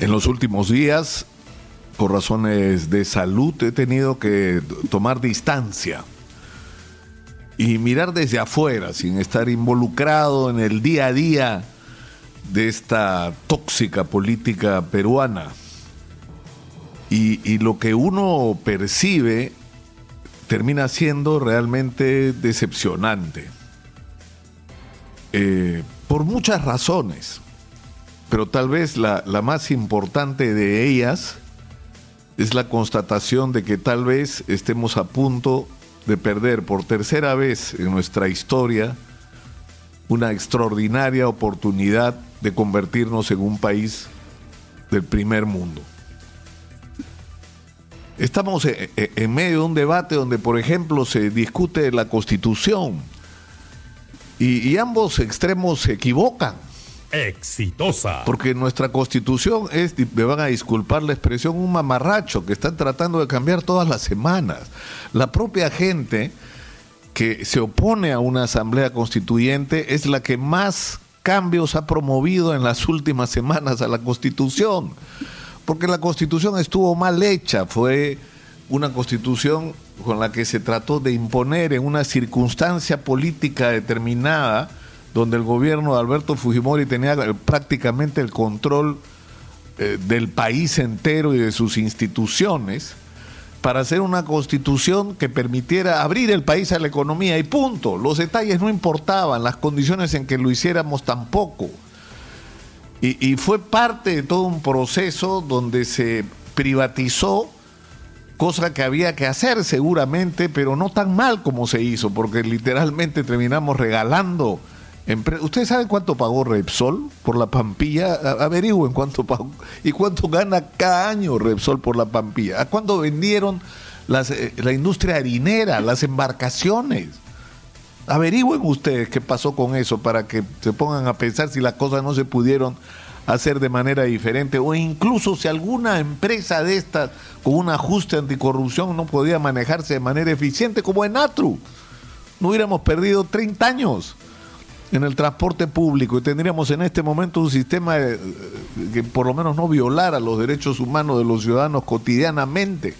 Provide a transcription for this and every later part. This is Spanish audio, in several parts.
En los últimos días, por razones de salud, he tenido que tomar distancia y mirar desde afuera, sin estar involucrado en el día a día de esta tóxica política peruana. Y, lo que uno percibe termina siendo realmente decepcionante. Eh, por muchas razones pero tal vez la, más importante de ellas es la constatación de que tal vez estemos a punto de perder por tercera vez en nuestra historia una extraordinaria oportunidad de convertirnos en un país del primer mundo. Estamos en medio de un debate donde, por ejemplo, se discute la constitución y, y ambos extremos se equivocan exitosa. Porque nuestra constitución es, me van a disculpar la expresión, un mamarracho que están tratando de cambiar todas las semanas. La propia gente que se opone a una asamblea constituyente es la que más cambios ha promovido en las últimas semanas a la constitución. Porque la constitución estuvo mal hecha, fue una constitución con la que se trató de imponer en una circunstancia política determinada donde el gobierno de Alberto Fujimori tenía prácticamente el control eh, del país entero y de sus instituciones, para hacer una constitución que permitiera abrir el país a la economía y punto. Los detalles no importaban, las condiciones en que lo hiciéramos tampoco. Y, y fue parte de todo un proceso donde se privatizó cosa que había que hacer seguramente, pero no tan mal como se hizo, porque literalmente terminamos regalando ¿Ustedes saben cuánto pagó Repsol por la Pampilla? Averigüen cuánto pagó y cuánto gana cada año Repsol por la Pampilla. ¿A cuándo vendieron eh, la industria harinera, las embarcaciones? Averigüen ustedes qué pasó con eso para que se pongan a pensar si las cosas no se pudieron hacer de manera diferente o incluso si alguna empresa de estas con un ajuste anticorrupción no podía manejarse de manera eficiente como en Atru. No hubiéramos perdido 30 años en el transporte público y tendríamos en este momento un sistema eh, que por lo menos no violara los derechos humanos de los ciudadanos cotidianamente.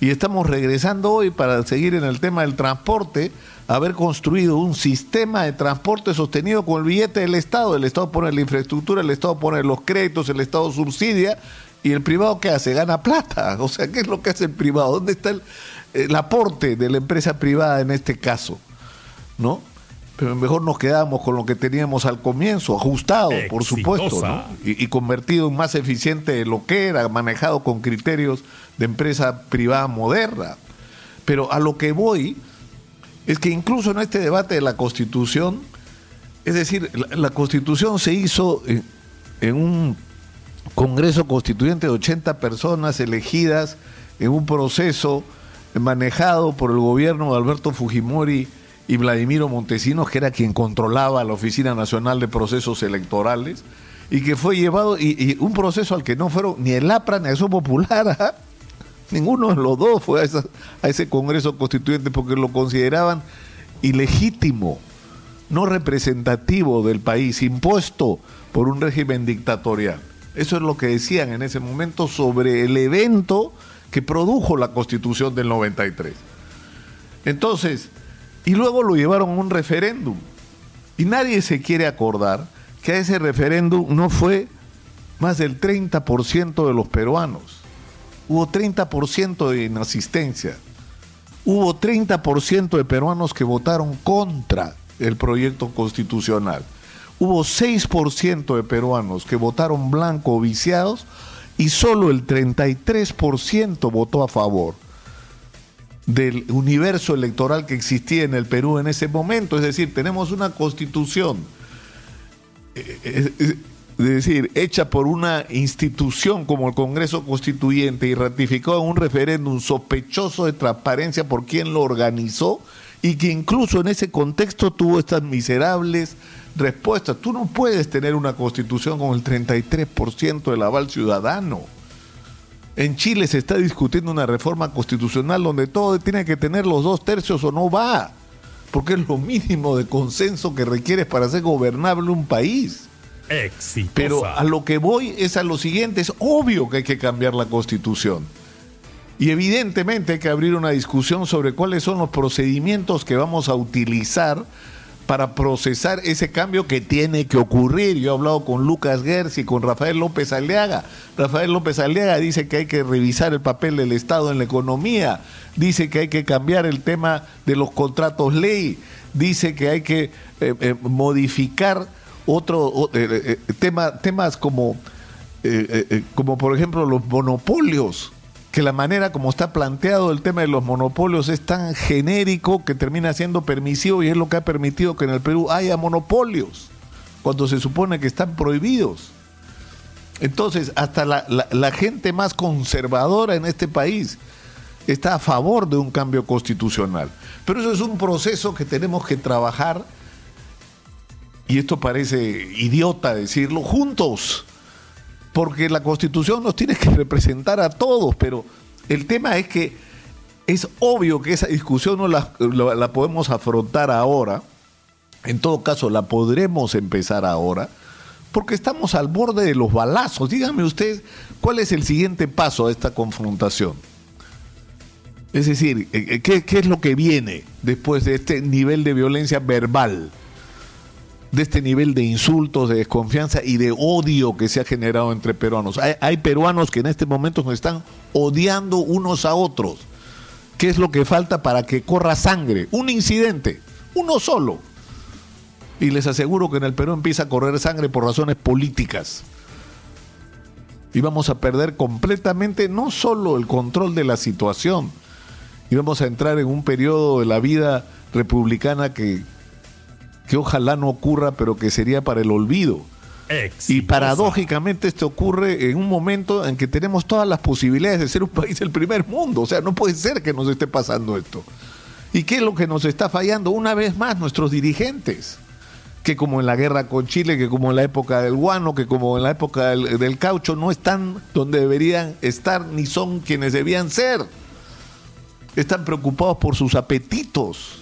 Y estamos regresando hoy para seguir en el tema del transporte, haber construido un sistema de transporte sostenido con el billete del Estado. El Estado pone la infraestructura, el Estado pone los créditos, el Estado subsidia y el privado ¿qué hace? Gana plata. O sea, ¿qué es lo que hace el privado? ¿Dónde está el, el aporte de la empresa privada en este caso? ¿No? Pero mejor nos quedamos con lo que teníamos al comienzo, ajustado, por supuesto, y, convertido en más eficiente de lo que era, manejado con criterios de empresa privada moderna. Pero a lo que voy es que incluso en este debate de la Constitución, es decir, la, Constitución se hizo en, en un Congreso Constituyente de 80 personas elegidas en un proceso manejado por el gobierno de Alberto Fujimori y Vladimiro Montesinos, que era quien controlaba la Oficina Nacional de Procesos Electorales, y que fue llevado, y, un proceso al que no fueron ni el APRA ni el Popular, ¿ah? ninguno de los dos fue a, ese Congreso Constituyente porque lo consideraban ilegítimo, no representativo del país, impuesto por un régimen dictatorial. Eso es lo que decían en ese momento sobre el evento que produjo la Constitución del 93. Entonces, y luego lo llevaron a un referéndum. Y nadie se quiere acordar que a ese referéndum no fue más del 30% de los peruanos. Hubo 30% de inasistencia. Hubo 30% de peruanos que votaron contra el proyecto constitucional. Hubo 6% de peruanos que votaron blanco o viciados y solo el 33% votó a favor del universo electoral que existía en el Perú en ese momento. Es decir, tenemos una constitución, eh, eh, es decir, hecha por una institución como el Congreso Constituyente y ratificó en un referéndum sospechoso de transparencia por quien lo organizó y que incluso en ese contexto tuvo estas miserables respuestas. Tú no puedes tener una constitución con el 33% del aval ciudadano. En Chile se está discutiendo una reforma constitucional donde todo tiene que tener los dos tercios o no va, porque es lo mínimo de consenso que requieres para hacer gobernable un país. Exitosa. Pero a lo que voy es a lo siguiente, es obvio que hay que cambiar la constitución. Y evidentemente hay que abrir una discusión sobre cuáles son los procedimientos que vamos a utilizar para procesar ese cambio que tiene que ocurrir. Yo he hablado con Lucas Gers y con Rafael López Aliaga. Rafael López Aliaga dice que hay que revisar el papel del Estado en la economía, dice que hay que cambiar el tema de los contratos ley, dice que hay que eh, eh, modificar otro eh, tema, temas como, como por ejemplo los monopolios que la manera como está planteado el tema de los monopolios es tan genérico que termina siendo permisivo y es lo que ha permitido que en el Perú haya monopolios, cuando se supone que están prohibidos. Entonces, hasta la, la gente más conservadora en este país está a favor de un cambio constitucional. Pero eso es un proceso que tenemos que trabajar, y esto parece idiota decirlo, juntos porque la constitución nos tiene que representar a todos, pero el tema es que es obvio que esa discusión no la, podemos afrontar ahora, en todo caso la podremos empezar ahora, porque estamos al borde de los balazos. Dígame usted, ¿cuál es el siguiente paso a esta confrontación? Es decir, eh, eh, ¿qué, ¿qué, es lo que viene después de este nivel de violencia verbal? De este nivel de insultos, de desconfianza y de odio que se ha generado entre peruanos. Hay, peruanos que en este momento nos están odiando unos a otros. ¿Qué es lo que falta para que corra sangre? Un incidente, uno solo. Y les aseguro que en el Perú empieza a correr sangre por razones políticas. Y vamos a perder completamente no solo el control de la situación, y vamos a entrar en un periodo de la vida republicana que que ojalá no ocurra, pero que sería para el olvido. Y paradójicamente esto ocurre en un momento en que tenemos todas las posibilidades de ser un país del primer mundo. O sea, no puede ser que nos esté pasando esto. ¿Y qué es lo que nos está fallando? Una vez más, nuestros dirigentes. Que como en la guerra con Chile, que como en la época del guano, que como en la época del, del caucho, no están donde deberían estar ni son quienes debían ser. Están preocupados por sus apetitos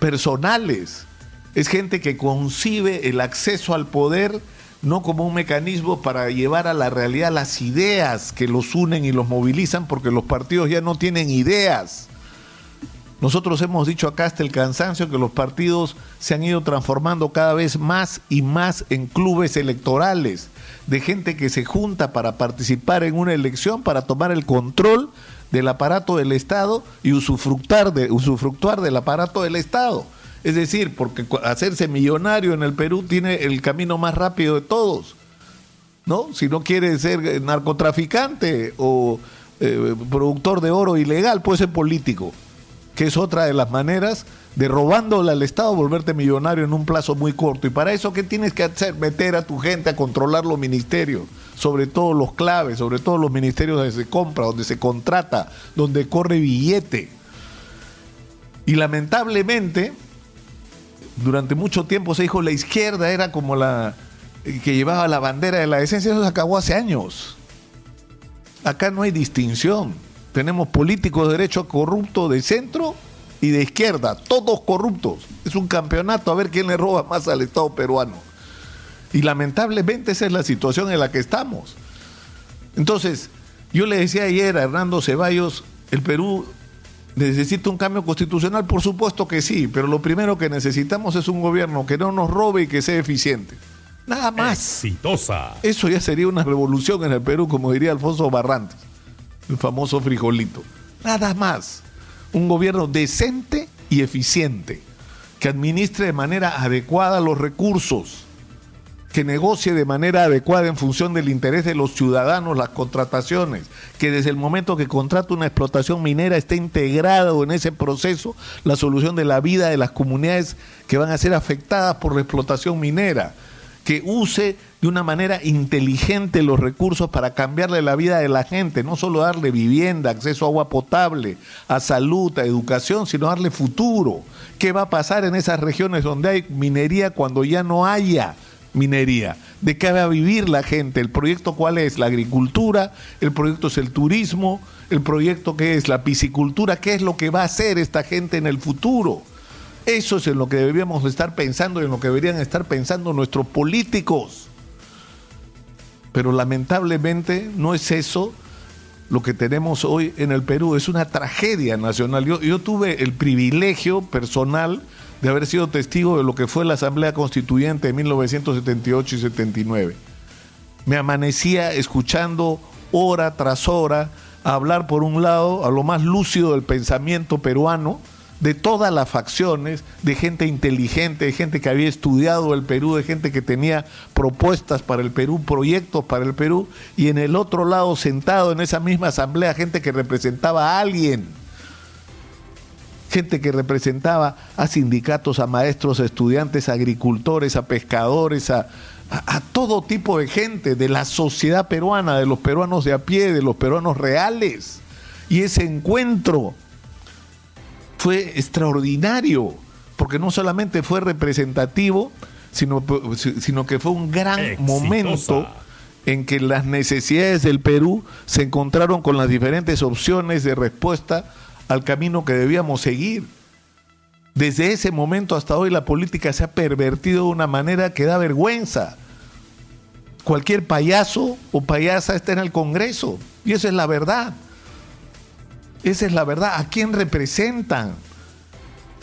personales es gente que concibe el acceso al poder no como un mecanismo para llevar a la realidad las ideas que los unen y los movilizan, porque los partidos ya no tienen ideas. Nosotros hemos dicho acá hasta el cansancio que los partidos se han ido transformando cada vez más y más en clubes electorales, de gente que se junta para participar en una elección, para tomar el control del aparato del Estado y usufructar, de, usufructuar del aparato del Estado. Es decir, porque hacerse millonario en el Perú tiene el camino más rápido de todos. ¿No? Si no quiere ser narcotraficante o eh, productor de oro ilegal, puede ser político, que es otra de las maneras de robándole al Estado volverte millonario en un plazo muy corto. Y para eso, ¿qué tienes que hacer? Meter a tu gente a controlar los ministerios, sobre todo los claves, sobre todo los ministerios donde se compra, donde se contrata, donde corre billete. Y lamentablemente, durante mucho tiempo se dijo la izquierda era como la que llevaba la bandera de la decencia, eso se acabó hace años. Acá no hay distinción. Tenemos políticos de derecho corrupto de centro y de izquierda, todos corruptos. Es un campeonato a ver quién le roba más al Estado peruano. Y lamentablemente esa es la situación en la que estamos. Entonces, yo le decía ayer a Hernando Ceballos, el Perú ¿Necesita un cambio constitucional? Por supuesto que sí, pero lo primero que necesitamos es un gobierno que no nos robe y que sea eficiente. Nada más. Exitosa. Eso ya sería una revolución en el Perú, como diría Alfonso Barrantes, el famoso frijolito. Nada más. Un gobierno decente y eficiente, que administre de manera adecuada los recursos que negocie de manera adecuada en función del interés de los ciudadanos las contrataciones, que desde el momento que contrata una explotación minera esté integrado en ese proceso la solución de la vida de las comunidades que van a ser afectadas por la explotación minera, que use de una manera inteligente los recursos para cambiarle la vida de la gente, no solo darle vivienda, acceso a agua potable, a salud, a educación, sino darle futuro. ¿Qué va a pasar en esas regiones donde hay minería cuando ya no haya? Minería. ¿De qué va a vivir la gente? ¿El proyecto cuál es? La agricultura, el proyecto es el turismo, el proyecto qué es la piscicultura, qué es lo que va a hacer esta gente en el futuro. Eso es en lo que deberíamos estar pensando y en lo que deberían estar pensando nuestros políticos. Pero lamentablemente no es eso lo que tenemos hoy en el Perú. Es una tragedia nacional. Yo, tuve el privilegio personal de haber sido testigo de lo que fue la Asamblea Constituyente de 1978 y 79. Me amanecía escuchando hora tras hora hablar por un lado a lo más lúcido del pensamiento peruano, de todas las facciones, de gente inteligente, de gente que había estudiado el Perú, de gente que tenía propuestas para el Perú, proyectos para el Perú, y en el otro lado, sentado en esa misma asamblea, gente que representaba a alguien, gente que representaba a sindicatos, a maestros, a estudiantes, a agricultores, a pescadores, a, a, todo tipo de gente, de la sociedad peruana, de los peruanos de a pie, de los peruanos reales. Y ese encuentro fue extraordinario, porque no solamente fue representativo, sino, sino que fue un gran momento en que las necesidades del Perú se encontraron con las diferentes opciones de respuesta al camino que debíamos seguir. Desde ese momento hasta hoy la política se ha pervertido de una manera que da vergüenza. Cualquier payaso o payasa está en el Congreso y esa es la verdad. Esa es la verdad. ¿A quién representan?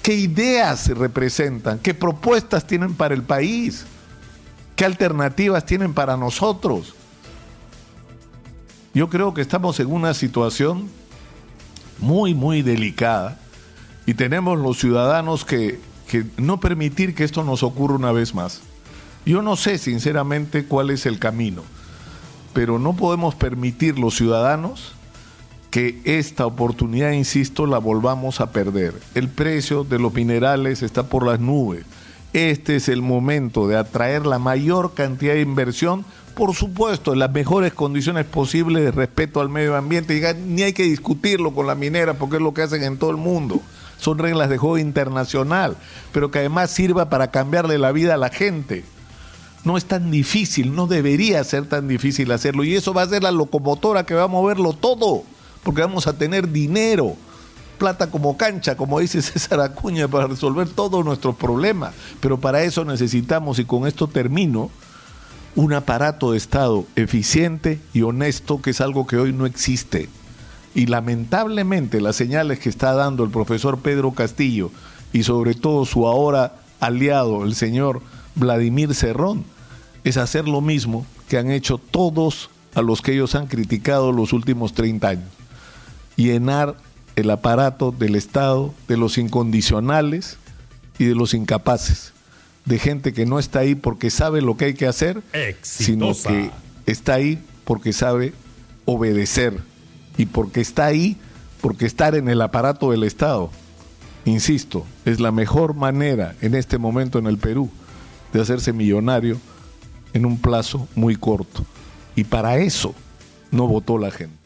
¿Qué ideas representan? ¿Qué propuestas tienen para el país? ¿Qué alternativas tienen para nosotros? Yo creo que estamos en una situación muy, muy delicada y tenemos los ciudadanos que, que no permitir que esto nos ocurra una vez más. Yo no sé sinceramente cuál es el camino, pero no podemos permitir los ciudadanos que esta oportunidad, insisto, la volvamos a perder. El precio de los minerales está por las nubes. Este es el momento de atraer la mayor cantidad de inversión, por supuesto, en las mejores condiciones posibles de respeto al medio ambiente. Y ni hay que discutirlo con la minera porque es lo que hacen en todo el mundo. Son reglas de juego internacional, pero que además sirva para cambiarle la vida a la gente. No es tan difícil, no debería ser tan difícil hacerlo. Y eso va a ser la locomotora que va a moverlo todo porque vamos a tener dinero, plata como cancha, como dice César Acuña, para resolver todos nuestros problemas. Pero para eso necesitamos, y con esto termino, un aparato de Estado eficiente y honesto, que es algo que hoy no existe. Y lamentablemente las señales que está dando el profesor Pedro Castillo y sobre todo su ahora aliado, el señor Vladimir Cerrón, es hacer lo mismo que han hecho todos a los que ellos han criticado los últimos 30 años llenar el aparato del Estado de los incondicionales y de los incapaces, de gente que no está ahí porque sabe lo que hay que hacer, sino que está ahí porque sabe obedecer y porque está ahí porque estar en el aparato del Estado, insisto, es la mejor manera en este momento en el Perú de hacerse millonario en un plazo muy corto. Y para eso no votó la gente.